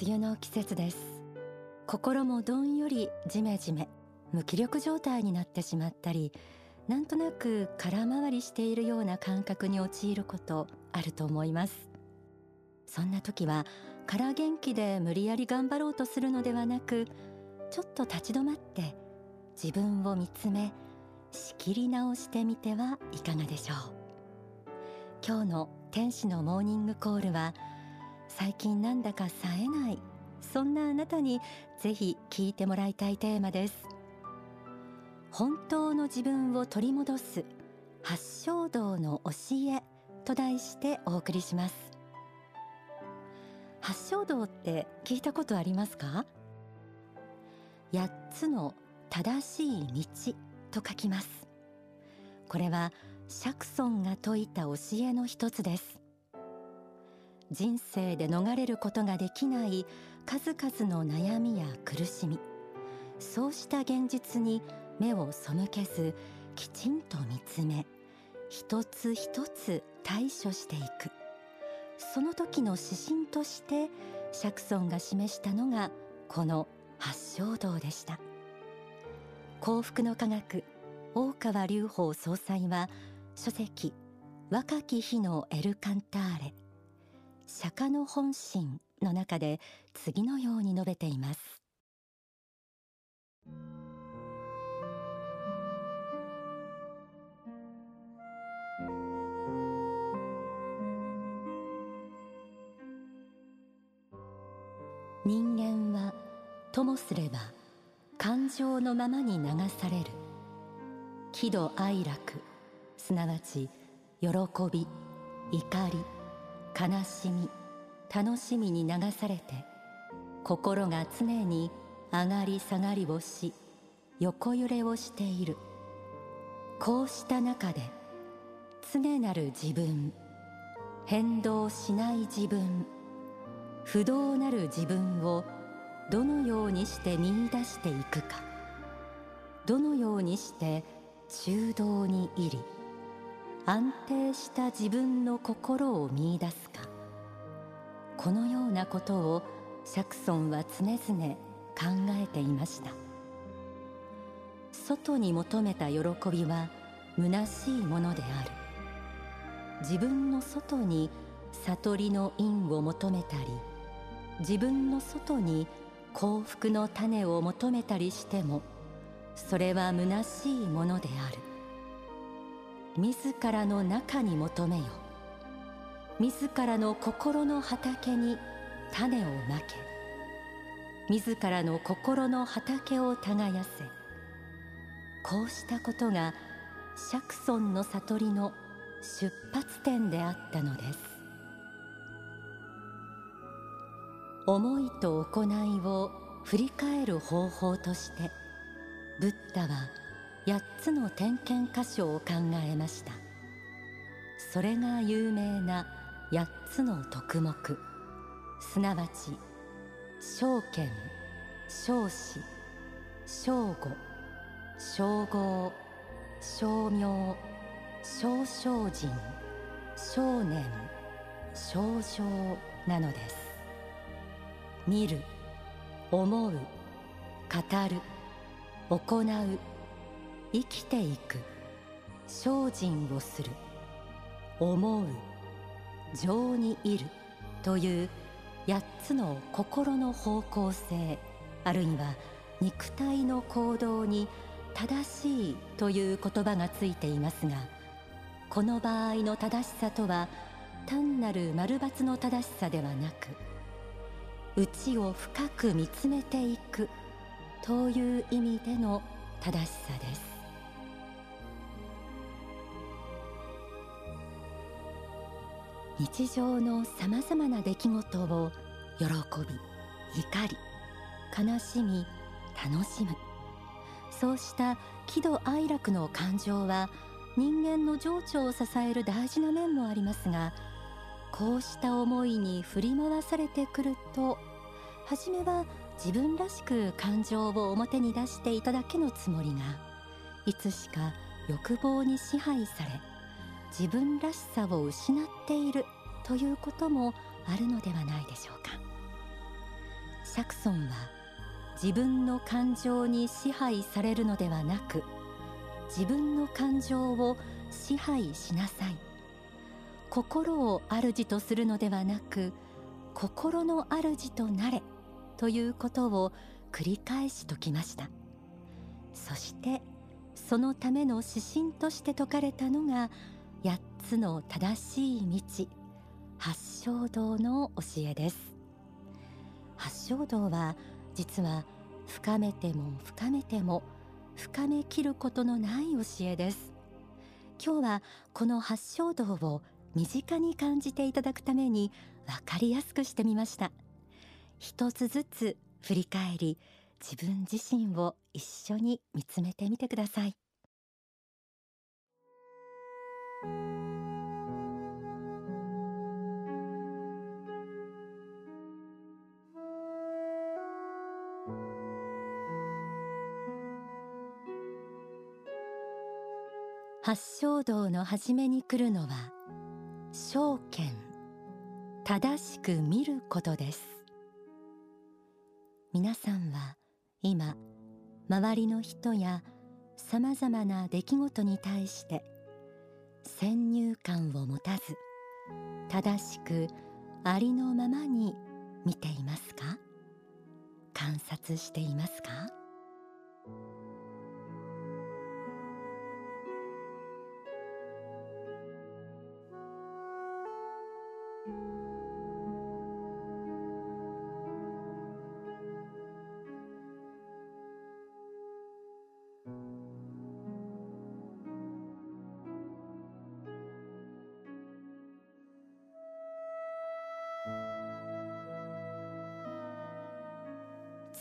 梅雨の季節です。心もどんよりジメジメ無気力状態になってしまったりなんとなく空回りしているような感覚に陥ることあると思います。そんな時は空元気で無理やり頑張ろうとするのではなくちょっと立ち止まって自分を見つめ仕切り直してみてはいかがでしょう。今日の天使のモーニングコールは最近なんだか冴えない。そんなあなたにぜひ聞いてもらいたいテーマです。本当の自分を取り戻す。八正道の教え。と題してお送りします。八正道って聞いたことありますか？八つの正しい道。と書きます。これは釈尊が説いた教えの一つです。人生で逃れることができない数々の悩みや苦しみ。そうした現実に目を背けずきちんと見つめ一つ一つ対処していく。その時の指針として釈尊が示したのがこの八正道でした。幸福の科学大川隆法総裁は書籍若き日のエルカンターレ。釈迦の本心の中で次のように述べています。人間はともすれば感情のままに流される。喜怒哀楽すなわち喜び怒り。悲しみ楽しみに流されて心が常に上がり下がりをし横揺れをしている。こうした中で常なる自分変動しない自分不動なる自分をどのようにして見出していくかどのようにして中道に入り安定した自分の心を見出すか。このようなことを釈尊は常々考えていました。外に求めた喜びは虚しいものである。自分の外に悟りの因を求めたり自分の外に幸福の種を求めたりしてもそれは虚しいものである。自らの中に求めよ自らの心の畑に種をまけ。自らの心の畑を耕せ。こうしたことが釈尊の悟りの出発点であったのです。思いと行いを振り返る方法としてブッダは8つの点検箇所を考えました。それが有名な8つの徳目。すなわち証券証子正語称号称名少精進少年少情なのです。見る思う語る行う生きていく。精進をする。思う。情にいる。という8つの心の方向性。あるいは肉体の行動に正しい。という言葉がついていますがこの場合の正しさとは単なる丸抜の正しさではなく内を深く見つめていく。という意味での正しさです。日常のさまざまな出来事を喜び怒り悲しみ楽しむ。そうした喜怒哀楽の感情は人間の情緒を支える大事な面もありますがこうした思いに振り回されてくると初めは自分らしく感情を表に出していただけのつもりがいつしか欲望に支配され自分らしさを失っているということもあるのではないでしょうか。釈尊は自分の感情に支配されるのではなく自分の感情を支配しなさい。心を主とするのではなく心の主となれということを繰り返し説きました。そしてそのための指針として説かれたのが8つの正しい道。八正道の教えです。八正道は実は深めても深めても深めきることのない教えです。今日はこの八正道を身近に感じていただくために分かりやすくしてみました。一つずつ振り返り自分自身を一緒に見つめてみてください。八正道の初めに来るのは証券正しく見ることです。皆さんは今周りの人やさまざまな出来事に対して先入観を持たず正しくありのままに見ていますか？観察していますか？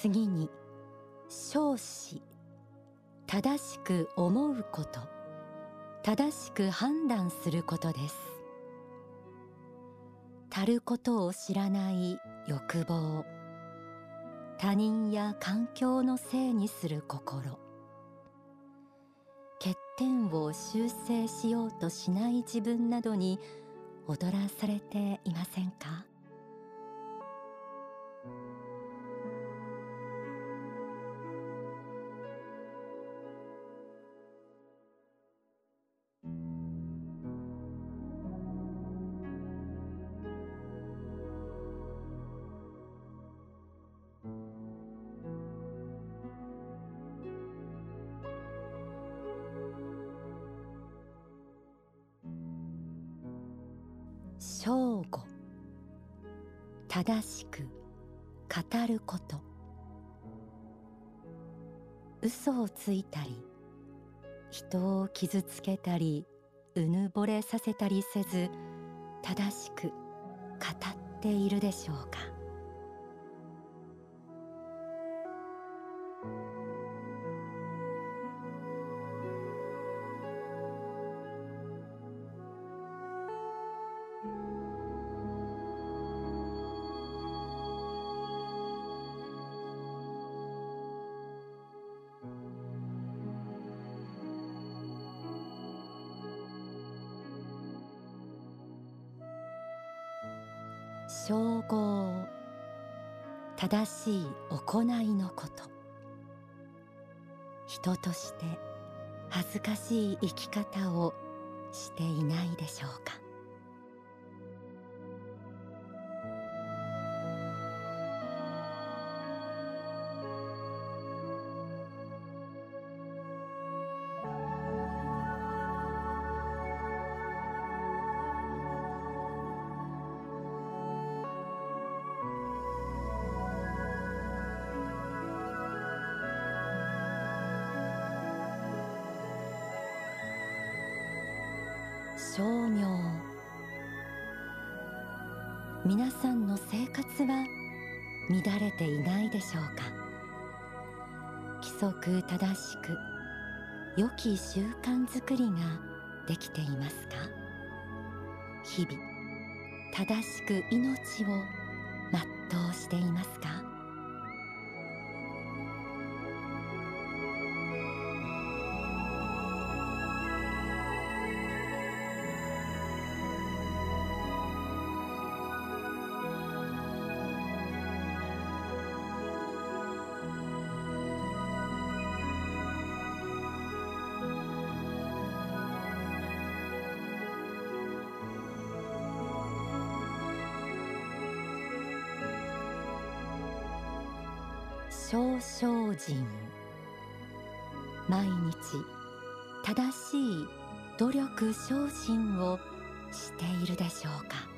次に少子正しく思うこと正しく判断することです。足ることを知らない欲望他人や環境のせいにする心欠点を修正しようとしない自分などに踊らされていませんか？正しく語ること。嘘をついたり人を傷つけたりうぬぼれさせたりせず正しく語っているでしょうか。称号正しい行いのこと。人として恥ずかしい生き方をしていないでしょうか。称名皆さんの生活は乱れていないでしょうか？規則正しく良き習慣づくりができていますか？日々正しく命を全うしていますか？少々人。毎日正しい努力精進をしているでしょうか。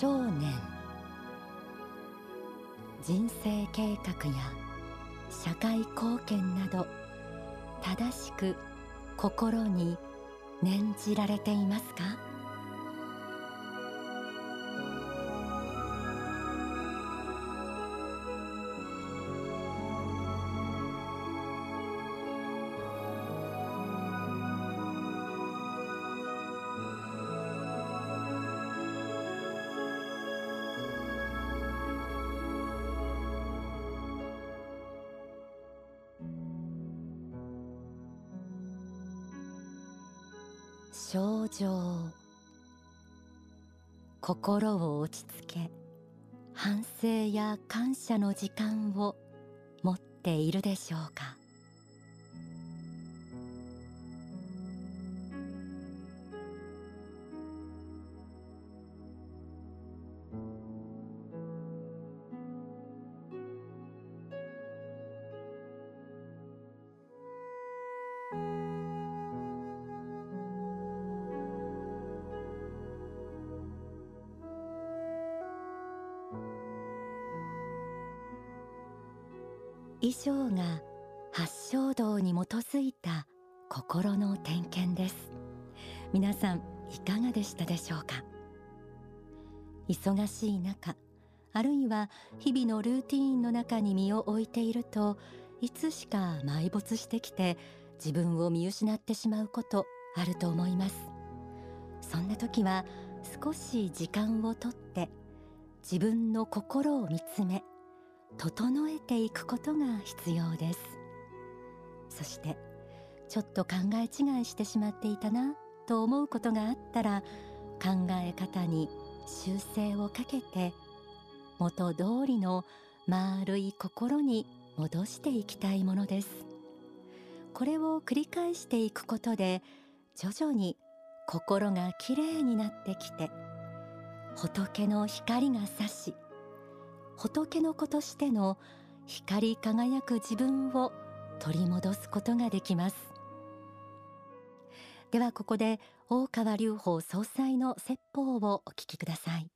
少年。人生計画や社会貢献など正しく心に念じられていますか？心を落ち着け反省や感謝の時間を持っているでしょうか。以上が八正道に基づいた心の点検です。皆さんいかがでしたでしょうか？忙しい中あるいは日々のルーティーンの中に身を置いているといつしか埋没してきて自分を見失ってしまうことあると思います。そんな時は少し時間をとって自分の心を見つめ整えていくことが必要です。そしてちょっと考え違いしてしまっていたなと思うことがあったら考え方に修正をかけて元通りの丸い心に戻していきたいものです。これを繰り返していくことで徐々に心がきれいになってきて仏の光が差し仏の子としての光り輝く自分を取り戻すことができます。ではここで大川隆法総裁の説法をお聞きください。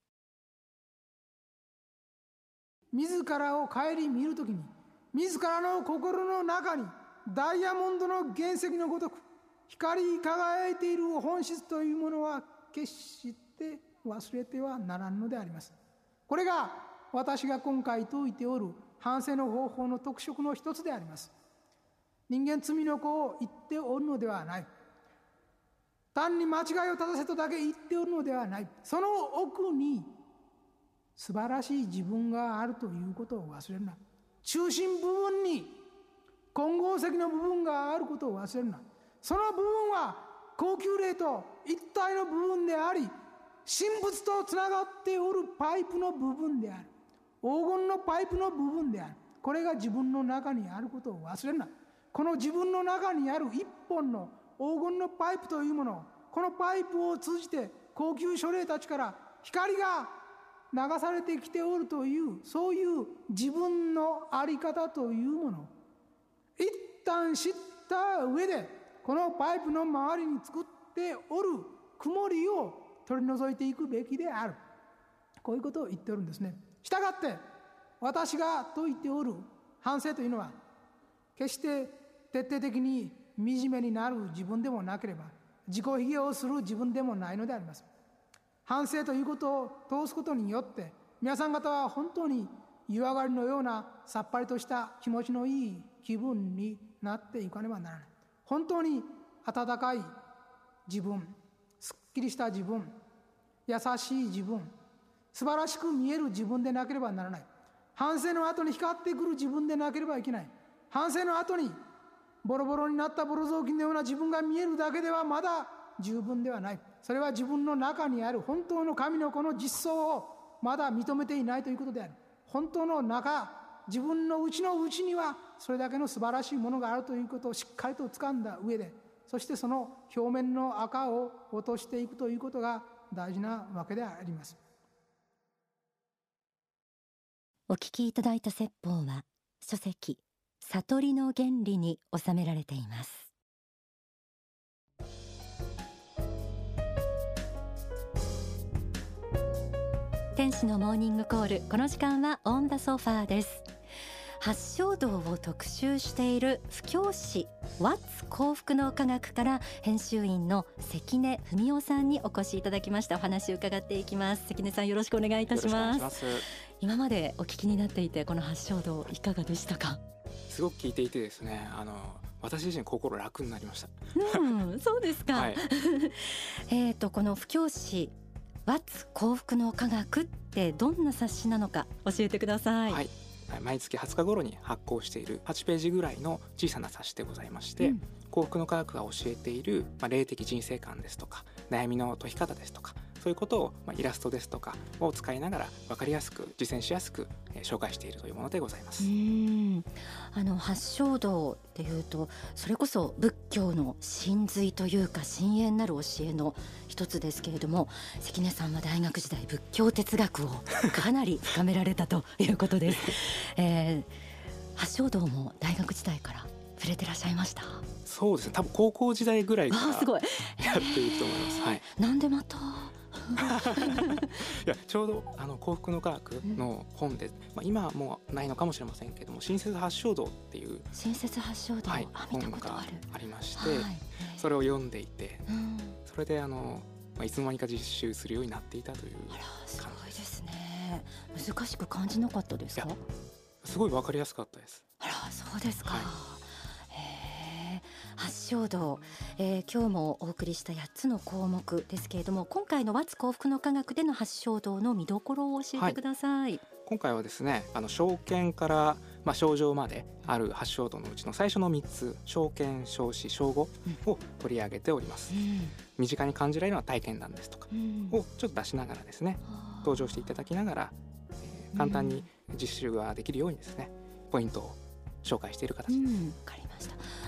自らを顧みるときに自らの心の中にダイヤモンドの原石のごとく光り輝いている本質というものは決して忘れてはならんのであります。これが私が今回説いておる反省の方法の特色の一つであります。人間罪の子を言っておるのではない。単に間違いを正せとだけ言っておるのではない。その奥に素晴らしい自分があるということを忘れるな。中心部分に混合石の部分があることを忘れるな。その部分は高級霊と一体の部分であり神仏とつながっておるパイプの部分である。黄金のパイプの部分である。これが自分の中にあることを忘れるな。この自分の中にある一本の黄金のパイプというものこのパイプを通じて高級書霊たちから光が流されてきておるというそういう自分の在り方というもの。一旦知った上でこのパイプの周りに作っておる曇りを取り除いていくべきである。こういうことを言っておるんですね。したがって私が説いておる反省というのは決して徹底的に惨めになる自分でもなければ自己卑下をする自分でもないのであります。反省ということを通すことによって皆さん方は本当に湯上がりのようなさっぱりとした気持ちのいい気分になっていかねばならない。本当に温かい自分すっきりした自分優しい自分素晴らしく見える自分でなければならない。反省の後に光ってくる自分でなければいけない。反省の後にボロボロになったボロ雑巾のような自分が見えるだけではまだ十分ではない。それは自分の中にある本当の神の子の実相をまだ認めていないということである。本当の中自分の内の内にはそれだけの素晴らしいものがあるということをしっかりと掴んだ上でそしてその表面の赤を落としていくということが大事なわけであります。お聞きいただいた説法は書籍悟りの原理に収められています。天使のモーニングコールこの時間はオンダソファーです。発祥道を特集している布教師ワッツ幸福の科学から編集員の関根文夫さんにお越しいただきました。お話を伺っていきます。関根さんよろしくお願いいたします。今までお聞きになっていてこの発祥道いかがでしたか？すごく聞いていてですねあの私自身心楽になりました。うん、そうですか。はい、えっとこの布教師ワッツ幸福の科学ってどんな冊子なのか教えてください。はい。毎月20日頃に発行している8ページぐらいの小さな冊子でございまして、うん、幸福の科学が教えている、まあ、霊的人生観ですとか悩みの解き方ですとかそういうことを、まあ、イラストですとかを使いながら分かりやすく実践しやすく、えー、紹介しているというものでございます。あの発祥道っていうとそれこそ仏教の真髄というか深淵なる教えの一つですけれども関根さんは大学時代仏教哲学をかなり深められたということです。えー、発祥道も大学時代から触れてらっしゃいました？そうですね。多分高校時代ぐらいからやっていると思います。はい、なんでまた？いやちょうどあの幸福の科学の本で、まあ、今はもうないのかもしれませんけども新設発祥道っていう新設発祥道、はい、本がありまして、はい、それを読んでいて、うん、それであの、まあ、いつの間にか実習するようになっていたというあらすごいですね。難しく感じなかったですか？すごいわかりやすかったです。あらそうですか、はい発祥道、えー、今日もお送りした8つの項目ですけれども今回の「和幸福の科学」での発祥道の見どころを教えてください、はい、今回はですねあの証券からまあ、症状まである発祥道のうちの最初の3つ証券証子証語を取り上げております、うん、身近に感じられるような体験談ですとかをちょっと出しながらですね、うん、登場していただきながら、えー、簡単に実習ができるようにですねポイントを紹介している形です。うん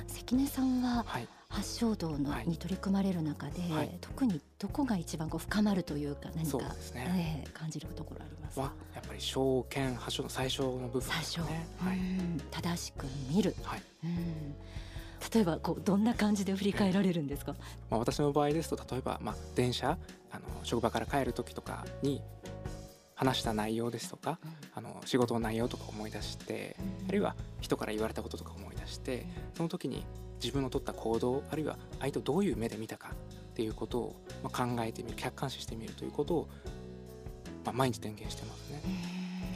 関根さんは発祥道のに取り組まれる中で、はい、特にどこが一番こう深まるというか何かね、えー、感じるところありますか？やっぱり証券発祥の最初の部分ですね、はい、正しく見る、はい、うん。例えばこうどんな感じで振り返られるんですか、まあ、私の場合ですと例えば、まあ、電車あの職場から帰る時とかに話した内容ですとか、うん、あの仕事の内容とか思い出して、うん、あるいは人から言われたこととか思い出してその時に自分の取った行動あるいは相手をどういう目で見たかっていうことを、まあ、考えてみる客観視してみるということを、まあ、毎日点検してますね。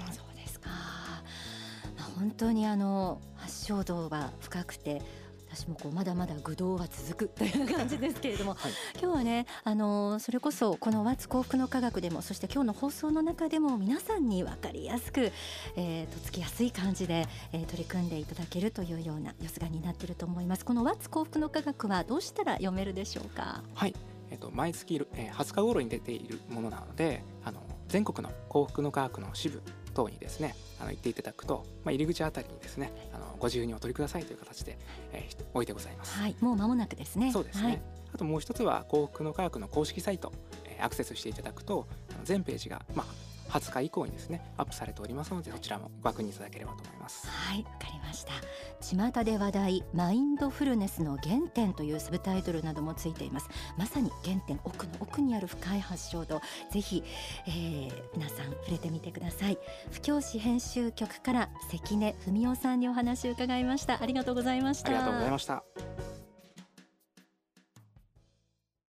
はい、そうですか、まあ、本当にあの発祥度は深くて私もこうまだまだ愚道は続くという感じですけれども、はい、今日はねあのそれこそこの「和幸福の科学」でもそして今日の放送の中でも皆さんに分かりやすく、えー、とつきやすい感じで、えー、取り組んでいただけるというような様子がになっていると思います。この「和幸福の科学」はどうしたら読めるでしょうか？はい。えっと、毎月、えー、20日頃に出ているものなのであの全国の幸福の科学の支部等にですねあの行っていただくと、まあ、入り口あたりにですねあのご自由にお取りくださいという形で、えー、置いてございます。はい、もう間もなくですね。そうですね。はい、あともう一つは幸福の科学の公式サイト、えー、アクセスしていただくと全ページがまあ20日以降にですねアップされておりますのでそちらもご確認いただければと思います。はいわかりました。巷で話題マインドフルネスの原点というサブタイトルなどもついています。まさに原点奥の奥にある深い発祥度ぜひ、えー、皆さん触れてみてください。布教師編集局から関根文夫さんにお話を伺いました。ありがとうございました。ありがとうございました